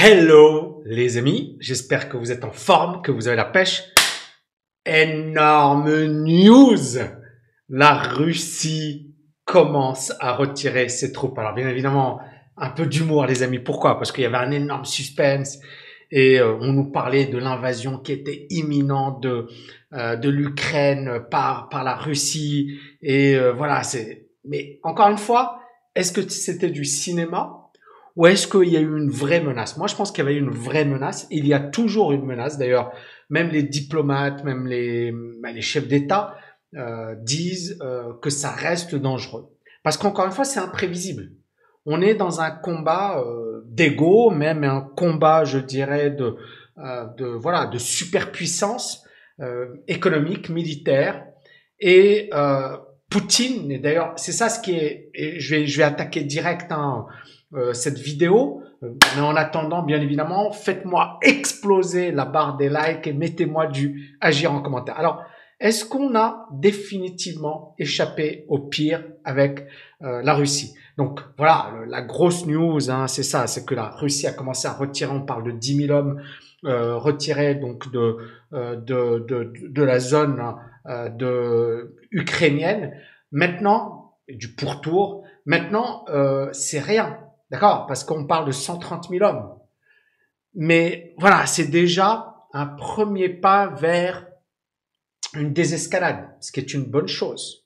Hello les amis, j'espère que vous êtes en forme, que vous avez la pêche. Énorme news La Russie commence à retirer ses troupes. Alors bien évidemment, un peu d'humour les amis. Pourquoi? Parce qu'il y avait un énorme suspense et euh, on nous parlait de l'invasion qui était imminente de, euh, de l'Ukraine par, par la Russie. Et euh, voilà, c'est... Mais encore une fois, est-ce que c'était du cinéma? Ou est-ce qu'il y a eu une vraie menace? Moi, je pense qu'il y avait une vraie menace. Il y a toujours une menace. D'ailleurs, même les diplomates, même les, bah, les chefs d'État euh, disent euh, que ça reste dangereux. Parce qu'encore une fois, c'est imprévisible. On est dans un combat euh, d'ego, même un combat, je dirais, de, euh, de voilà, de superpuissance euh, économique, militaire. Et Poutine, et d'ailleurs, c'est ça ce qui est. Je vais, je vais attaquer direct. Hein, euh, cette vidéo. Euh, mais en attendant, bien évidemment, faites-moi exploser la barre des likes et mettez-moi du agir en commentaire. Alors, est-ce qu'on a définitivement échappé au pire avec euh, la Russie? Donc voilà, la grosse news, hein, c'est ça, c'est que la Russie a commencé à retirer, on parle de 10 000 hommes euh, retirés donc de, de, de, de, la zone de ukrainienne. Maintenant, du pourtour, maintenant, c'est rien. D'accord? Parce qu'on parle de 130 000 hommes. Mais voilà, c'est déjà un premier pas vers une désescalade, ce qui est une bonne chose.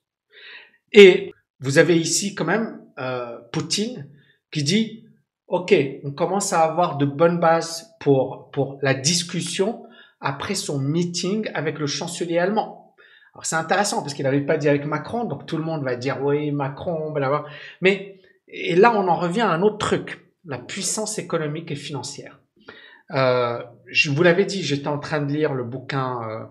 Et vous avez ici quand même euh, Poutine qui dit, OK, on commence à avoir de bonnes bases pour, pour la discussion après son meeting avec le chancelier allemand. Alors c'est intéressant parce qu'il n'avait pas dit avec Macron, donc tout le monde va dire oui, Macron, blablabla. Mais et là, on en revient à un autre truc, la puissance économique et financière. Euh, je vous l'avais dit, j'étais en train de lire le bouquin euh,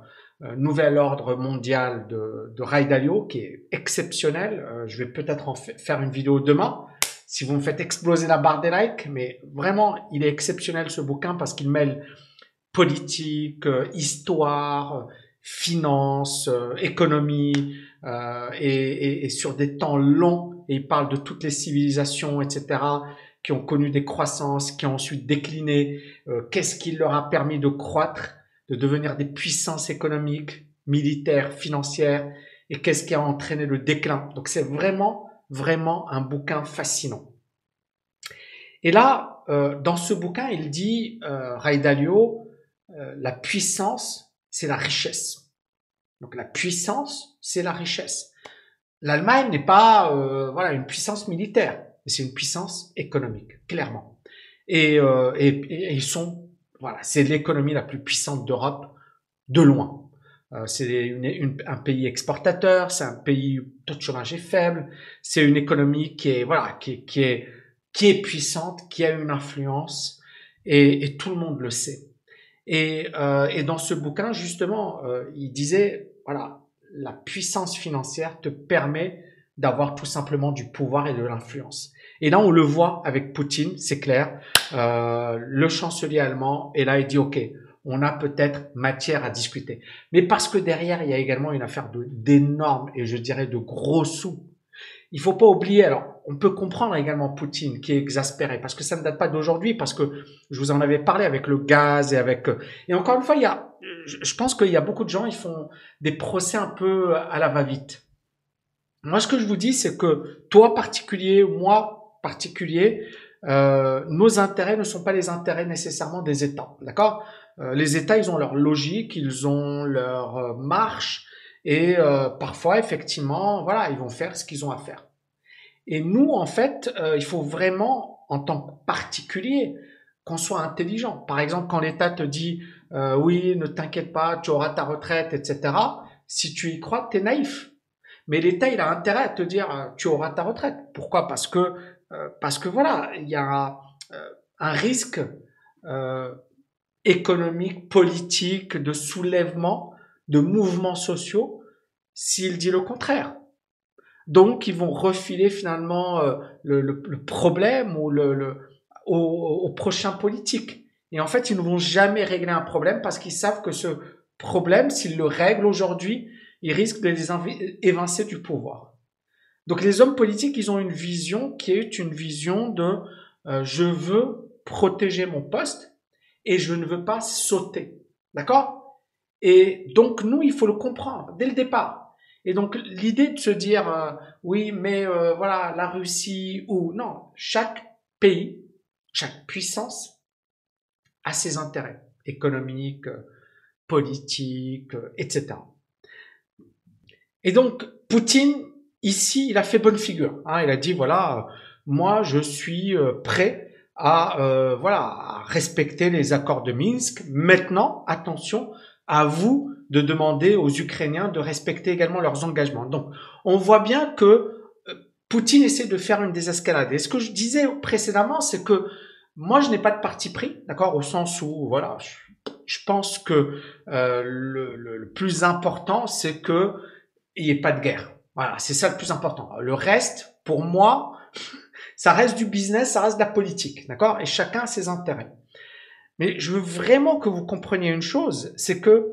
euh Nouvel ordre mondial de, de Ray Dalio, qui est exceptionnel. Euh, je vais peut-être en faire une vidéo demain, si vous me faites exploser la barre des likes. Mais vraiment, il est exceptionnel ce bouquin parce qu'il mêle politique, euh, histoire, finance, économie, et, et, et sur des temps longs et il parle de toutes les civilisations, etc., qui ont connu des croissances, qui ont ensuite décliné. Euh, qu'est-ce qui leur a permis de croître, de devenir des puissances économiques, militaires, financières, et qu'est-ce qui a entraîné le déclin. Donc c'est vraiment, vraiment un bouquin fascinant. Et là, euh, dans ce bouquin, il dit, euh, Ray Dalio, euh, la puissance, c'est la richesse. Donc la puissance, c'est la richesse l'Allemagne n'est pas euh, voilà une puissance militaire, mais c'est une puissance économique, clairement. Et, euh, et, ils sont voilà, c'est l'économie la plus puissante d'Europe de loin. Euh, c'est une, un pays exportateur, c'est un pays où le taux de chômage est faible, c'est une économie qui est voilà qui est qui est puissante, qui a une influence et, et tout le monde le sait. Et, euh, et dans ce bouquin justement, euh, il disait voilà la puissance financière te permet d'avoir tout simplement du pouvoir et de l'influence. Et là, on le voit avec Poutine, c'est clair. Euh, le chancelier allemand est là et dit, OK, on a peut-être matière à discuter. Mais parce que derrière, il y a également une affaire d'énormes et je dirais de gros sous. Il faut pas oublier, alors on peut comprendre également Poutine qui est exaspéré parce que ça ne date pas d'aujourd'hui, parce que je vous en avais parlé avec le gaz et avec... Et encore une fois, il y a je pense qu'il y a beaucoup de gens, ils font des procès un peu à la va-vite. Moi, ce que je vous dis, c'est que toi particulier, moi particulier, euh, nos intérêts ne sont pas les intérêts nécessairement des États, d'accord? Euh, Les États, ils ont leur logique, ils ont leur euh, marche, et euh, parfois, effectivement, voilà, ils vont faire ce qu'ils ont à faire. Et nous, en fait, euh, il faut vraiment, en tant que particulier, qu'on soit intelligent. Par exemple, quand l'État te dit euh, oui, ne t'inquiète pas, tu auras ta retraite, etc. Si tu y crois, tu es naïf. Mais l'État, il a intérêt à te dire euh, tu auras ta retraite. Pourquoi? Parce que euh, parce que voilà, il y a un risque économique, politique, de soulèvement, de mouvements sociaux s'il dit le contraire. Donc, ils vont refiler finalement le, le, problème ou le, au prochain politique. Et en fait, ils ne vont jamais régler un problème parce qu'ils savent que ce problème, s'ils le règlent aujourd'hui, ils risquent de les évincer du pouvoir. Donc les hommes politiques, ils ont une vision qui est une vision de euh, je veux protéger mon poste et je ne veux pas sauter. D'accord? Et donc, nous, il faut le comprendre dès le départ. Et donc, l'idée de se dire, euh, oui, mais euh, voilà, la Russie ou non, chaque pays, chaque puissance a ses intérêts économiques, politiques, etc. Et donc, Poutine, ici, il a fait bonne figure. Hein. il a dit, voilà, moi, je suis euh, prêt à, euh, voilà, à respecter les accords de Minsk. Maintenant, attention, à vous de demander aux Ukrainiens de respecter également leurs engagements. Donc, on voit bien que euh, Poutine essaie de faire une désescalade. Et ce que je disais précédemment, c'est que moi, je n'ai pas de parti pris, d'accord, au sens où, voilà, je, pense que euh, le, plus important, c'est que il n'y ait pas de guerre. Voilà, c'est ça le plus important. Le reste, pour moi, ça reste du business, ça reste de la politique, d'accord Et chacun a ses intérêts. Mais je veux vraiment que vous compreniez une chose, c'est que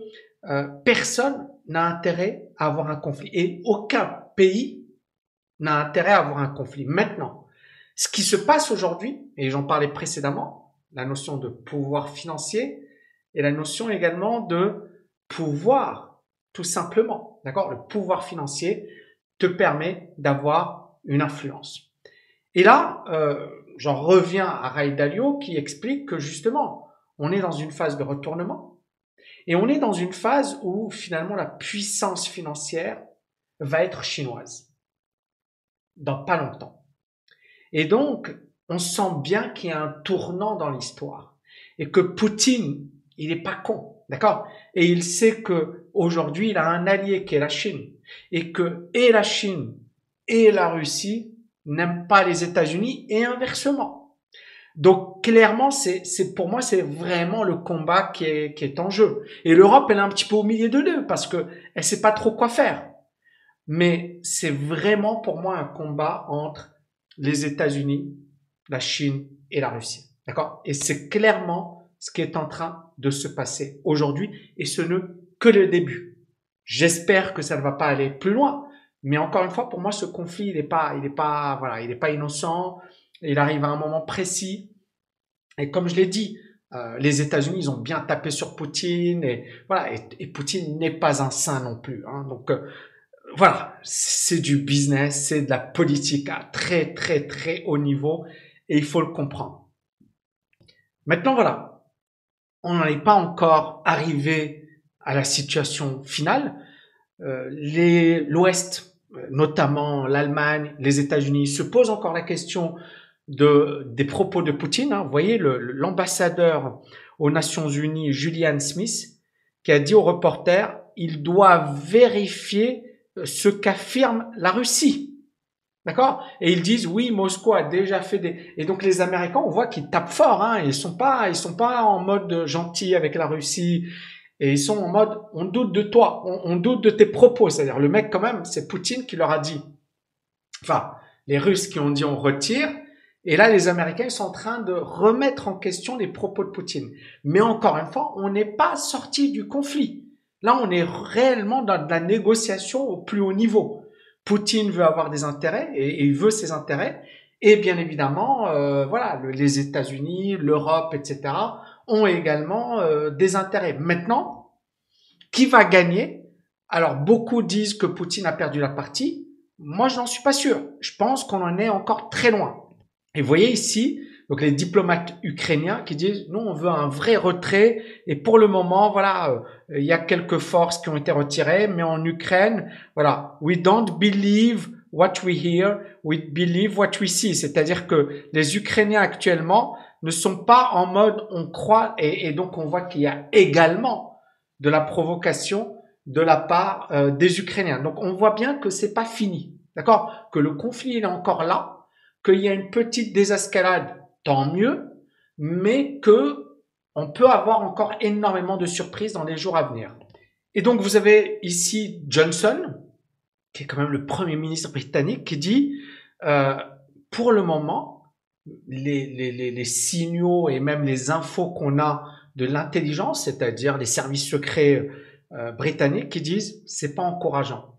euh, personne n'a intérêt à avoir un conflit. Et aucun pays n'a intérêt à avoir un conflit. Maintenant, ce qui se passe aujourd'hui, et j'en parlais précédemment, la notion de pouvoir financier et la notion également de pouvoir, tout simplement. D'accord? Le pouvoir financier te permet d'avoir une influence. Et là, euh, j'en reviens à Ray Dalio qui explique que justement, on est dans une phase de retournement et on est dans une phase où finalement la puissance financière va être chinoise. Dans pas longtemps. Et donc, on sent bien qu'il y a un tournant dans l'histoire. Et que Poutine, il n'est pas con, d'accord? Et il sait que aujourd'hui, il a un allié qui est la Chine. Et que et la Chine et la Russie n'aiment pas les États-Unis et inversement. Donc clairement, c'est c'est pour moi c'est vraiment le combat qui est qui est en jeu. Et l'Europe elle est un petit peu au milieu de deux parce que elle sait pas trop quoi faire. Mais c'est vraiment pour moi un combat entre les États-Unis, la Chine et la Russie. D'accord? Et c'est clairement ce qui est en train de se passer aujourd'hui et ce n'est que le début. J'espère que ça ne va pas aller plus loin, mais encore une fois, pour moi, ce conflit, il n'est pas, il est pas, voilà, il n'est pas innocent. Il arrive à un moment précis. Et comme je l'ai dit, euh, les États-Unis, ils ont bien tapé sur Poutine et voilà. Et, Poutine n'est pas un saint non plus. Hein, donc euh, voilà, c'est du business, c'est de la politique à très très très haut niveau et il faut le comprendre. Maintenant voilà, on n'en est pas encore arrivé à la situation finale. Euh, L'Ouest, notamment l'Allemagne, les États-Unis, se posent encore la question de, des propos de Poutine. Hein. Vous voyez l'ambassadeur aux Nations Unies, Julian Smith, qui a dit aux reporters, il doit vérifier ce qu'affirme la Russie. D'accord? Et ils disent oui, Moscou a déjà fait des et donc les Américains, on voit qu'ils tapent fort. Hein, ils sont pas, ils sont pas en mode gentil avec la Russie et ils sont en mode on doute de toi, on, doute de tes propos. C'est-à-dire le mec quand même, c'est Poutine qui leur a dit. Enfin, les Russes qui ont dit on retire. Et là, les Américains sont en train de remettre en question les propos de Poutine. Mais encore une fois, on n'est pas sorti du conflit. Là, on est réellement dans de la négociation au plus haut niveau. Poutine veut avoir des intérêts et, il veut ses intérêts. Et bien évidemment, euh, voilà, les États-Unis, l'Europe, etc., ont également euh, des intérêts. Maintenant, qui va gagner? Alors, beaucoup disent que Poutine a perdu la partie. Moi, je n'en suis pas sûr. Je pense qu'on en est encore très loin. Et vous voyez ici, donc les diplomates ukrainiens qui disent non, on veut un vrai retrait et pour le moment, voilà, euh, il y a quelques forces qui ont été retirées, mais en Ukraine, voilà, we don't believe what we hear, we believe what we see. C'est-à-dire que les Ukrainiens actuellement ne sont pas en mode on croit et, donc on voit qu'il y a également de la provocation de la part euh, des Ukrainiens. Donc on voit bien que c'est pas fini, d'accord, que le conflit est encore là, qu'il y a une petite désescalade tant mieux, mais que on peut avoir encore énormément de surprises dans les jours à venir. Et donc vous avez ici Johnson, qui est quand même le premier ministre britannique, qui dit euh, pour le moment, les, les, les, signaux et même les infos qu'on a de l'intelligence, c'est-à-dire les services secrets euh, britanniques, qui disent c'est pas encourageant.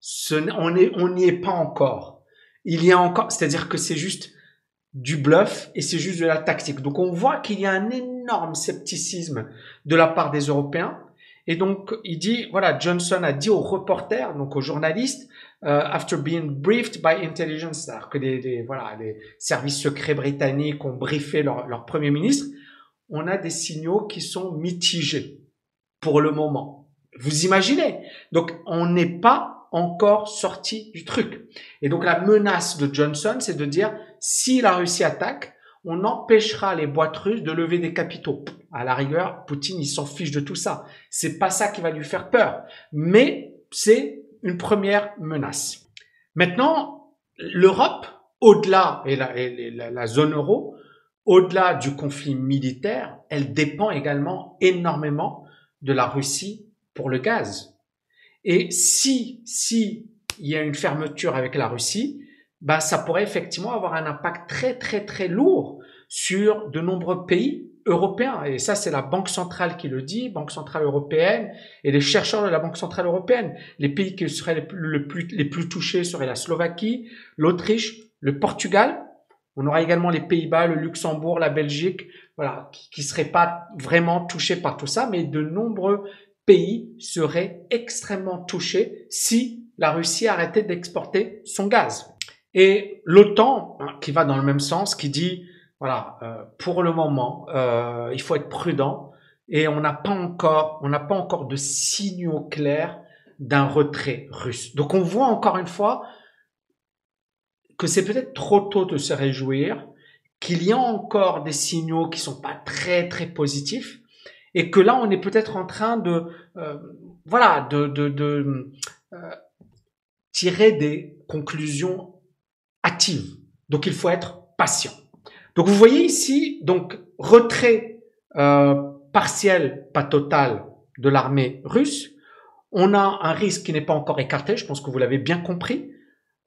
Ce, on n'y est pas encore. Il y a encore, c'est-à-dire que c'est juste du bluff et c'est juste de la tactique. Donc on voit qu'il y a un énorme scepticisme de la part des Européens. Et donc il dit, voilà, Johnson a dit aux reporters, donc aux journalistes, euh, after being briefed by intelligence, c'est-à-dire que les, voilà, les services secrets britanniques ont briefé leur, leur premier ministre, on a des signaux qui sont mitigés pour le moment. Vous imaginez Donc on n'est pas encore sorti du truc. Et donc la menace de Johnson, c'est de dire si la Russie attaque, on empêchera les boîtes russes de lever des capitaux. À la rigueur, Poutine, il s'en fiche de tout ça. C'est pas ça qui va lui faire peur. Mais c'est une première menace. Maintenant, l'Europe, au-delà, et, la, la zone euro, au-delà du conflit militaire, elle dépend également énormément de la Russie pour le gaz. Et si, si il y a une fermeture avec la Russie, bah, ça pourrait effectivement avoir un impact très, très, très lourd sur de nombreux pays européens. Et ça, c'est la Banque centrale qui le dit, Banque centrale européenne, et les chercheurs de la Banque centrale européenne. Les pays qui seraient les plus, les plus, touchés seraient la Slovaquie, l'Autriche, le Portugal. On aura également les Pays-Bas, le Luxembourg, la Belgique, voilà, qui ne seraient pas vraiment touchés par tout ça, mais de nombreux pays seraient extrêmement touchés si la Russie arrêtait d'exporter son gaz. Et l'OTAN, hein, qui va dans le même sens, qui dit, voilà, euh, pour le moment, euh, il faut être prudent et on n'a pas encore, on n'a pas encore de signaux clairs d'un retrait russe. Donc on voit encore une fois que c'est peut-être trop tôt de se réjouir, qu'il y a encore des signaux qui sont pas très très positifs et que là on est peut-être en train de, euh, voilà, de, de, de tirer des conclusions active. Donc il faut être patient. Donc vous voyez ici, donc retrait euh, partiel, pas total, de l'armée russe. On a un risque qui n'est pas encore écarté, je pense que vous l'avez bien compris.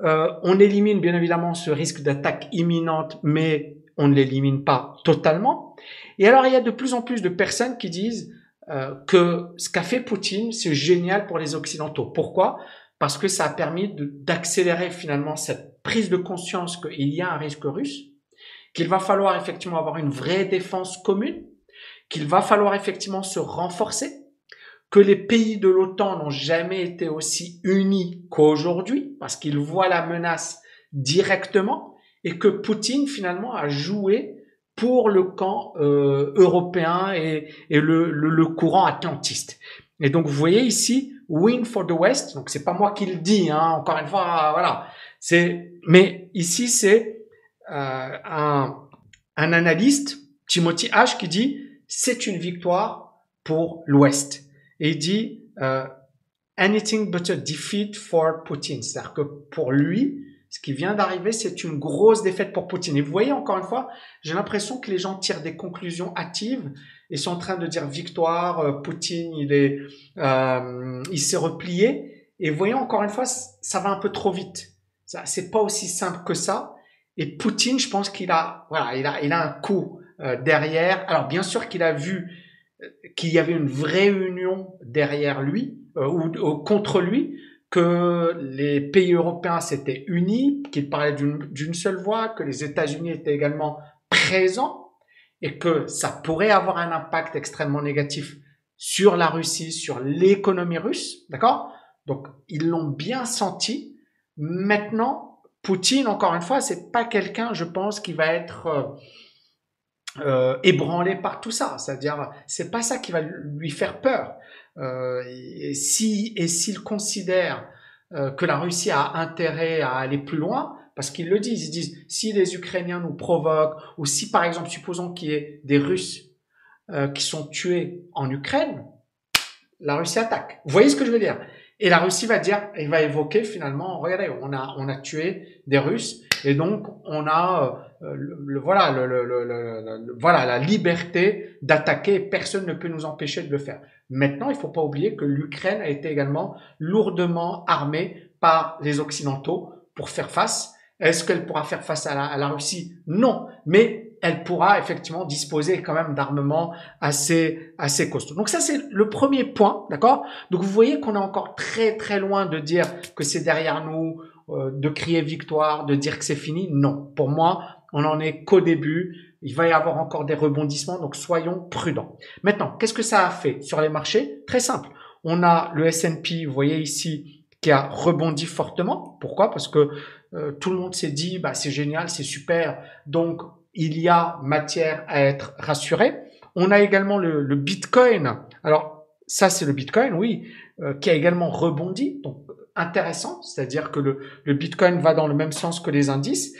Euh, on élimine bien évidemment ce risque d'attaque imminente, mais on ne l'élimine pas totalement. Et alors il y a de plus en plus de personnes qui disent euh, que ce qu'a fait Poutine, c'est génial pour les Occidentaux. Pourquoi? Parce que ça a permis d'accélérer finalement cette prise de conscience qu'il y a un risque russe, qu'il va falloir effectivement avoir une vraie défense commune, qu'il va falloir effectivement se renforcer, que les pays de l'OTAN n'ont jamais été aussi unis qu'aujourd'hui, parce qu'ils voient la menace directement, et que Poutine finalement a joué pour le camp euh, européen et, le, courant atlantiste. Et donc vous voyez ici, win for the West. Donc c'est pas moi qui le dis, hein, encore une fois, voilà. C'est, mais ici c'est euh, un, un analyste, Timothy H, qui dit c'est une victoire pour l'Ouest. Et il dit euh, anything but a defeat for Putin. C'est-à-dire que pour lui, ce qui vient d'arriver, c'est une grosse défaite pour Poutine. Et vous voyez, encore une fois, j'ai l'impression que les gens tirent des conclusions hâtives et sont en train de dire victoire, euh, Poutine, il est, euh, il s'est replié. Et voyez, encore une fois, ça va un peu trop vite. Ça, c'est pas aussi simple que ça. Et Poutine, je pense qu'il a, voilà, il a, il a un coup euh, derrière. Alors bien sûr qu'il a vu qu'il y avait une vraie union derrière lui ou, contre lui, que les pays européens s'étaient unis, qu'ils parlaient d'une seule voix, que les États-Unis étaient également présents et que ça pourrait avoir un impact extrêmement négatif sur la Russie, sur l'économie russe, d'accord? Donc ils l'ont bien senti Maintenant, Poutine, encore une fois, c'est pas quelqu'un, je pense, qui va être euh, euh, ébranlé par tout ça. C'est-à-dire, c'est pas ça qui va lui faire peur. Euh, et si et s'il considère que la Russie a intérêt à aller plus loin, parce qu'ils le disent, ils disent si les Ukrainiens nous provoquent, ou si par exemple, supposons qu'il y ait des Russes qui sont tués en Ukraine, la Russie attaque. Vous voyez ce que je veux dire? Et la Russie va dire, il va évoquer finalement, regardez, on a, on a tué des Russes et donc on a, euh, le, voilà, le, le, voilà, la liberté d'attaquer. Personne ne peut nous empêcher de le faire. Maintenant, il faut pas oublier que l'Ukraine a été également lourdement armée par les Occidentaux pour faire face. Est-ce qu'elle pourra faire face à la, à la Russie? Non, mais elle pourra effectivement disposer quand même d'armements assez assez costauds. Donc ça c'est le premier point, d'accord? Donc vous voyez qu'on est encore très très loin de dire que c'est derrière nous, euh, de crier victoire, de dire que c'est fini. Non, pour moi, on en est qu'au début. Il va y avoir encore des rebondissements, donc soyons prudents. Maintenant, qu'est-ce que ça a fait sur les marchés? Très simple. On a le S&P, vous voyez ici, qui a rebondi fortement. Pourquoi? Parce que euh, tout le monde s'est dit, bah, c'est génial, c'est super. Donc, il y a matière à être rassuré. On a également le, le Bitcoin. Alors, ça, c'est le Bitcoin, oui, euh, qui a également rebondi. Donc, intéressant. C'est-à-dire que le, le Bitcoin va dans le même sens que les indices.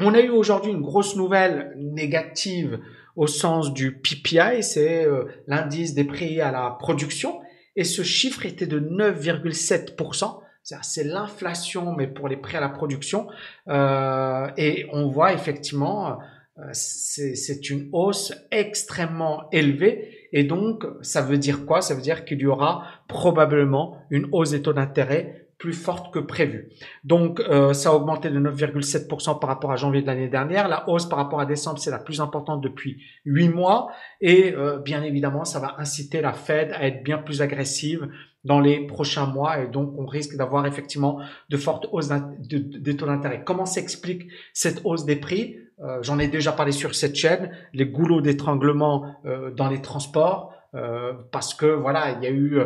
On a eu aujourd'hui une grosse nouvelle négative au sens du PPI, c'est euh, l'indice des prix à la production, et ce chiffre était de 9,7%. C'est l'inflation, mais pour les prix à la production. Euh, et on voit effectivement, euh, c'est une hausse extrêmement élevée. Et donc, ça veut dire quoi? Ça veut dire qu'il y aura probablement une hausse des taux d'intérêt plus forte que prévu. Donc, euh, ça a augmenté de 9,7% par rapport à janvier de l'année dernière. La hausse par rapport à décembre, c'est la plus importante depuis 8 mois. Et euh, bien évidemment, ça va inciter la Fed à être bien plus agressive dans les prochains mois. Et donc, on risque d'avoir effectivement de fortes hausses des taux d'intérêt. Comment s'explique cette hausse des prix? Euh, J'en ai déjà parlé sur cette chaîne. Les goulots d'étranglement dans les transports. Parce que voilà, il y a eu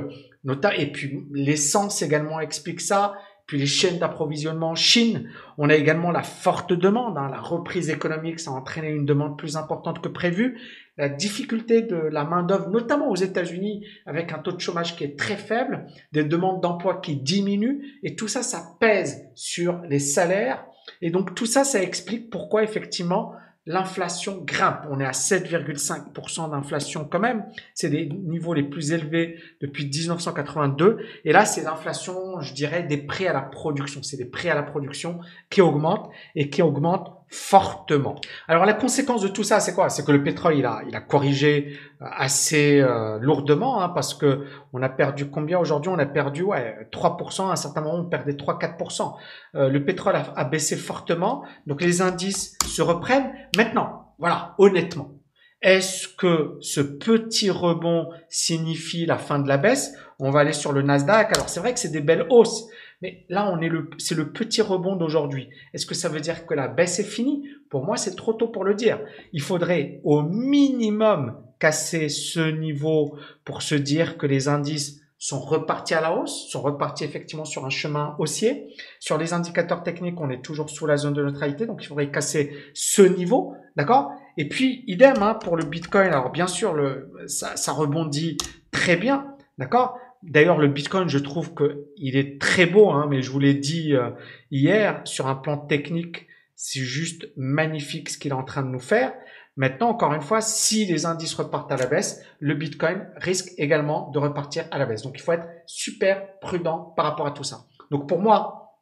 et puis l'essence également explique ça. Puis les chaînes d'approvisionnement Chine, on a également la forte demande, hein. la reprise économique, ça a entraîné une demande plus importante que prévu. La difficulté de la main d'œuvre, notamment aux États-Unis, avec un taux de chômage qui est très faible, des demandes d'emploi qui diminuent, et tout ça, ça pèse sur les salaires. Et donc tout ça, ça explique pourquoi effectivement l'inflation grimpe. On est à 7,5% d'inflation quand même. C'est les niveaux les plus élevés depuis 1982. Et là, c'est l'inflation, je dirais, des prix à la production. C'est les prix à la production qui augmentent et qui augmentent fortement. Alors la conséquence de tout ça, c'est quoi? C'est que le pétrole, il a, il a corrigé euh, assez euh, lourdement, hein, parce que on a perdu combien aujourd'hui? On a perdu ouais, 3%, à un certain moment on perdait 3-4%. Euh, le pétrole a, a, baissé fortement, donc les indices se reprennent. Maintenant, voilà, honnêtement, est-ce que ce petit rebond signifie la fin de la baisse? On va aller sur le Nasdaq. Alors c'est vrai que c'est des belles hausses, mais là, on est le, c'est le petit rebond d'aujourd'hui. Est-ce que ça veut dire que la baisse est finie? Pour moi, c'est trop tôt pour le dire. Il faudrait au minimum casser ce niveau pour se dire que les indices sont repartis à la hausse, sont repartis effectivement sur un chemin haussier. Sur les indicateurs techniques, on est toujours sous la zone de neutralité, donc il faudrait casser ce niveau, d'accord? Et puis, idem hein, pour le Bitcoin. Alors bien sûr, le, ça, ça rebondit très bien, d'accord? D'ailleurs, le Bitcoin, je trouve qu'il est très beau, hein, mais je vous l'ai dit euh, hier, sur un plan technique, c'est juste magnifique ce qu'il est en train de nous faire. Maintenant, encore une fois, si les indices repartent à la baisse, le Bitcoin risque également de repartir à la baisse. Donc, il faut être super prudent par rapport à tout ça. Donc, pour moi,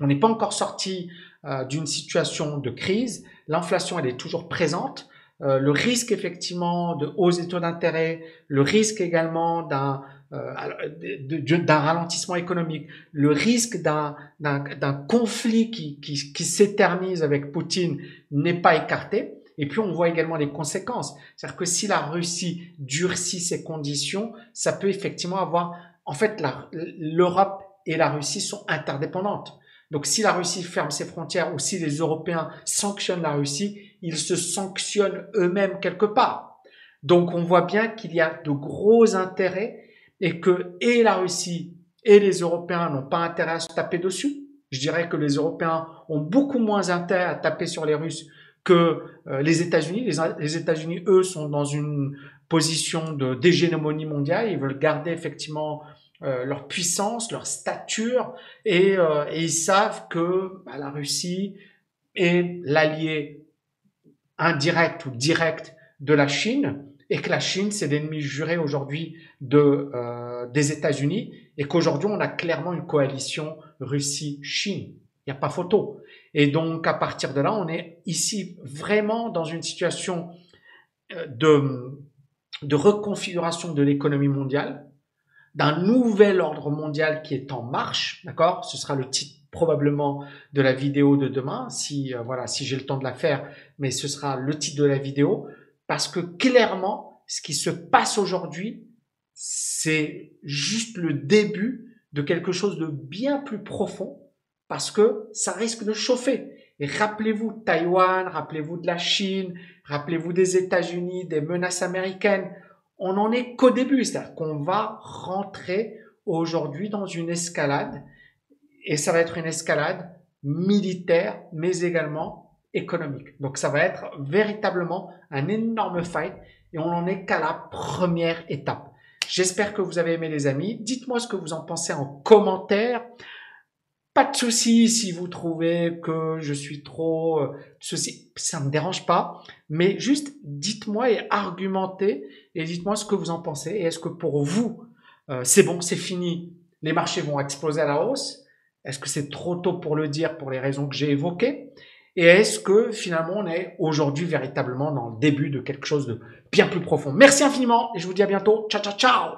on n'est pas encore sorti euh, d'une situation de crise. L'inflation, elle est toujours présente. Euh, le risque effectivement de hausse des taux d'intérêt, le risque également d'un d'un ralentissement économique, le risque d'un conflit qui, qui, qui s'éternise avec Poutine n'est pas écarté. Et puis on voit également les conséquences. C'est-à-dire que si la Russie durcit ses conditions, ça peut effectivement avoir... En fait, l'Europe et la Russie sont interdépendantes. Donc si la Russie ferme ses frontières ou si les Européens sanctionnent la Russie, ils se sanctionnent eux-mêmes quelque part. Donc on voit bien qu'il y a de gros intérêts et que et la Russie et les Européens n'ont pas intérêt à se taper dessus. Je dirais que les Européens ont beaucoup moins intérêt à taper sur les Russes que euh, les États-Unis. Les, États-Unis, eux, sont dans une position de d'hégémonie mondiale. Ils veulent garder effectivement euh, leur puissance, leur stature, et, euh, et ils savent que bah, la Russie est l'allié indirect ou direct de la Chine et que la Chine, c'est l'ennemi juré aujourd'hui de, euh, des États-Unis et qu'aujourd'hui, on a clairement une coalition Russie-Chine. Il n'y a pas photo. Et donc, à partir de là, on est ici vraiment dans une situation euh, de, de reconfiguration de l'économie mondiale, d'un nouvel ordre mondial qui est en marche, d'accord? Ce sera le titre probablement de la vidéo de demain, si euh, voilà, si j'ai le temps de la faire, mais ce sera le titre de la vidéo. Parce que clairement, ce qui se passe aujourd'hui, c'est juste le début de quelque chose de bien plus profond parce que ça risque de chauffer. Et rappelez-vous Taïwan, rappelez-vous de la Chine, rappelez-vous des États-Unis, des menaces américaines. On n'en est qu'au début, c'est-à-dire qu'on va rentrer aujourd'hui dans une escalade et ça va être une escalade militaire, mais également économique. Donc ça va être véritablement un énorme fight et on n'en est qu'à la première étape. J'espère que vous avez aimé les amis. Dites-moi ce que vous en pensez en commentaire. Pas de souci si vous trouvez que je suis trop euh, ceci, ça me dérange pas. Mais juste dites-moi et argumentez et dites-moi ce que vous en pensez. Et est-ce que pour vous euh, c'est bon, c'est fini, les marchés vont exploser à la hausse? Est-ce que c'est trop tôt pour le dire pour les raisons que j'ai évoquées? Et est-ce que finalement on est aujourd'hui véritablement dans le début de quelque chose de bien plus profond? Merci infiniment et je vous dis à bientôt. Ciao, ciao, ciao